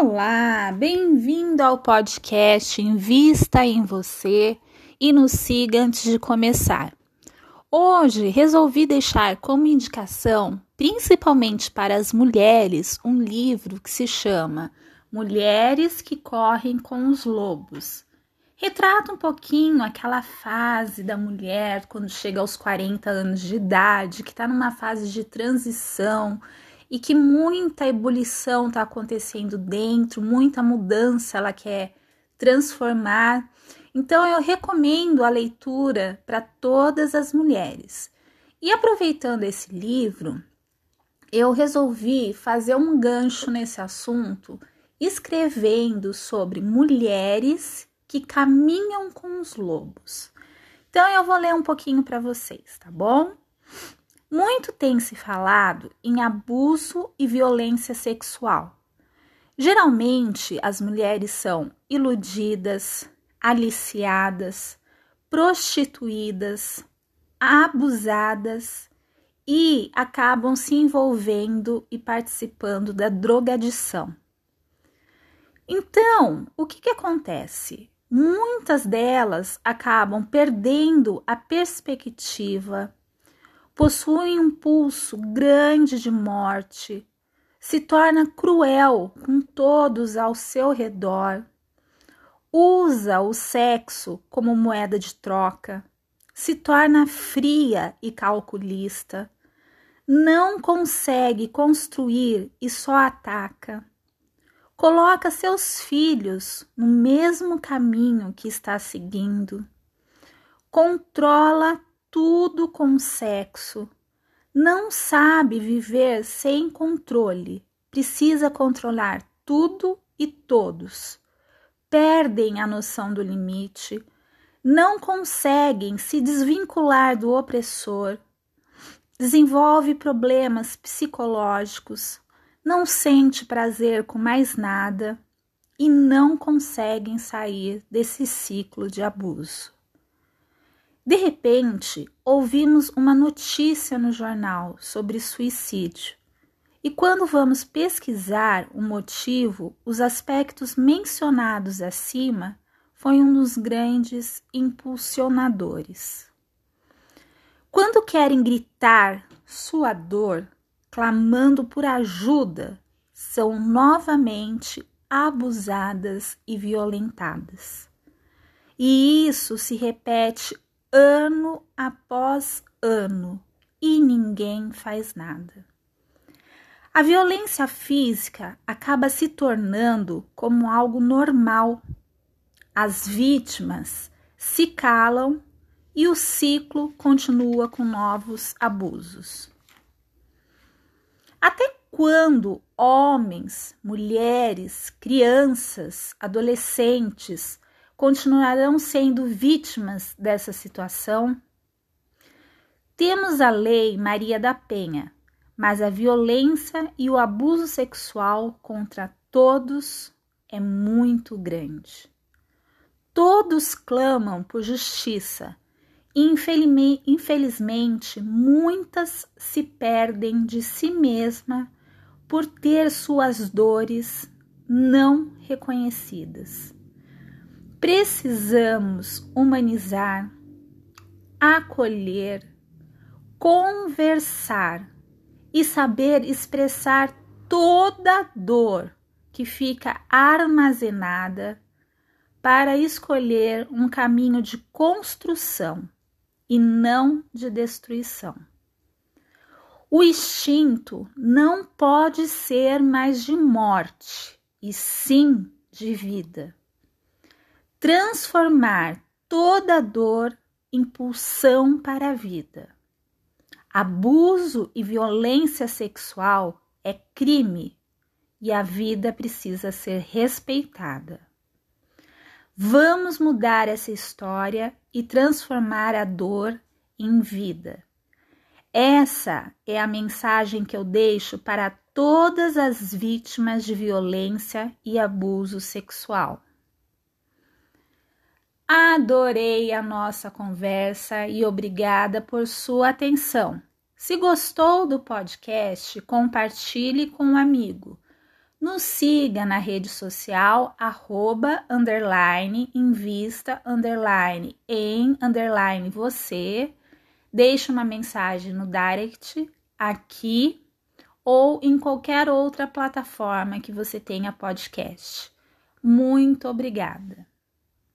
Olá, bem-vindo ao podcast Invista em Você e nos siga antes de começar. Hoje resolvi deixar como indicação, principalmente para as mulheres, um livro que se chama Mulheres que Correm com os Lobos. Retrata um pouquinho aquela fase da mulher quando chega aos 40 anos de idade, que está numa fase de transição e que muita ebulição está acontecendo dentro, muita mudança ela quer transformar então eu recomendo a leitura para todas as mulheres. E aproveitando esse livro, eu resolvi fazer um gancho nesse assunto, escrevendo sobre mulheres que caminham com os lobos. Então eu vou ler um pouquinho para vocês, tá bom? Muito tem se falado em abuso e violência sexual. Geralmente as mulheres são iludidas, aliciadas, prostituídas, abusadas e acabam se envolvendo e participando da drogadição. Então, o que, que acontece? Muitas delas acabam perdendo a perspectiva, possuem um pulso grande de morte, se torna cruel com todos ao seu redor usa o sexo como moeda de troca, se torna fria e calculista, não consegue construir e só ataca. Coloca seus filhos no mesmo caminho que está seguindo. Controla tudo com sexo. Não sabe viver sem controle. Precisa controlar tudo e todos perdem a noção do limite, não conseguem se desvincular do opressor, desenvolve problemas psicológicos, não sente prazer com mais nada e não conseguem sair desse ciclo de abuso. De repente, ouvimos uma notícia no jornal sobre suicídio. E quando vamos pesquisar o motivo, os aspectos mencionados acima foi um dos grandes impulsionadores. Quando querem gritar sua dor, clamando por ajuda, são novamente abusadas e violentadas. E isso se repete ano após ano e ninguém faz nada. A violência física acaba se tornando como algo normal. As vítimas se calam e o ciclo continua com novos abusos. Até quando homens, mulheres, crianças, adolescentes continuarão sendo vítimas dessa situação? Temos a Lei Maria da Penha, mas a violência e o abuso sexual contra todos é muito grande. Todos clamam por justiça e, infelizmente, muitas se perdem de si mesma por ter suas dores não reconhecidas. Precisamos humanizar, acolher, conversar e saber expressar toda a dor que fica armazenada para escolher um caminho de construção e não de destruição. O instinto não pode ser mais de morte, e sim de vida. Transformar toda dor em pulsão para a vida. Abuso e violência sexual é crime e a vida precisa ser respeitada. Vamos mudar essa história e transformar a dor em vida. Essa é a mensagem que eu deixo para todas as vítimas de violência e abuso sexual. Adorei a nossa conversa e obrigada por sua atenção. Se gostou do podcast, compartilhe com um amigo. Nos siga na rede social, arroba, underline, invista, underline, em, underline, você. Deixe uma mensagem no direct, aqui ou em qualquer outra plataforma que você tenha podcast. Muito obrigada!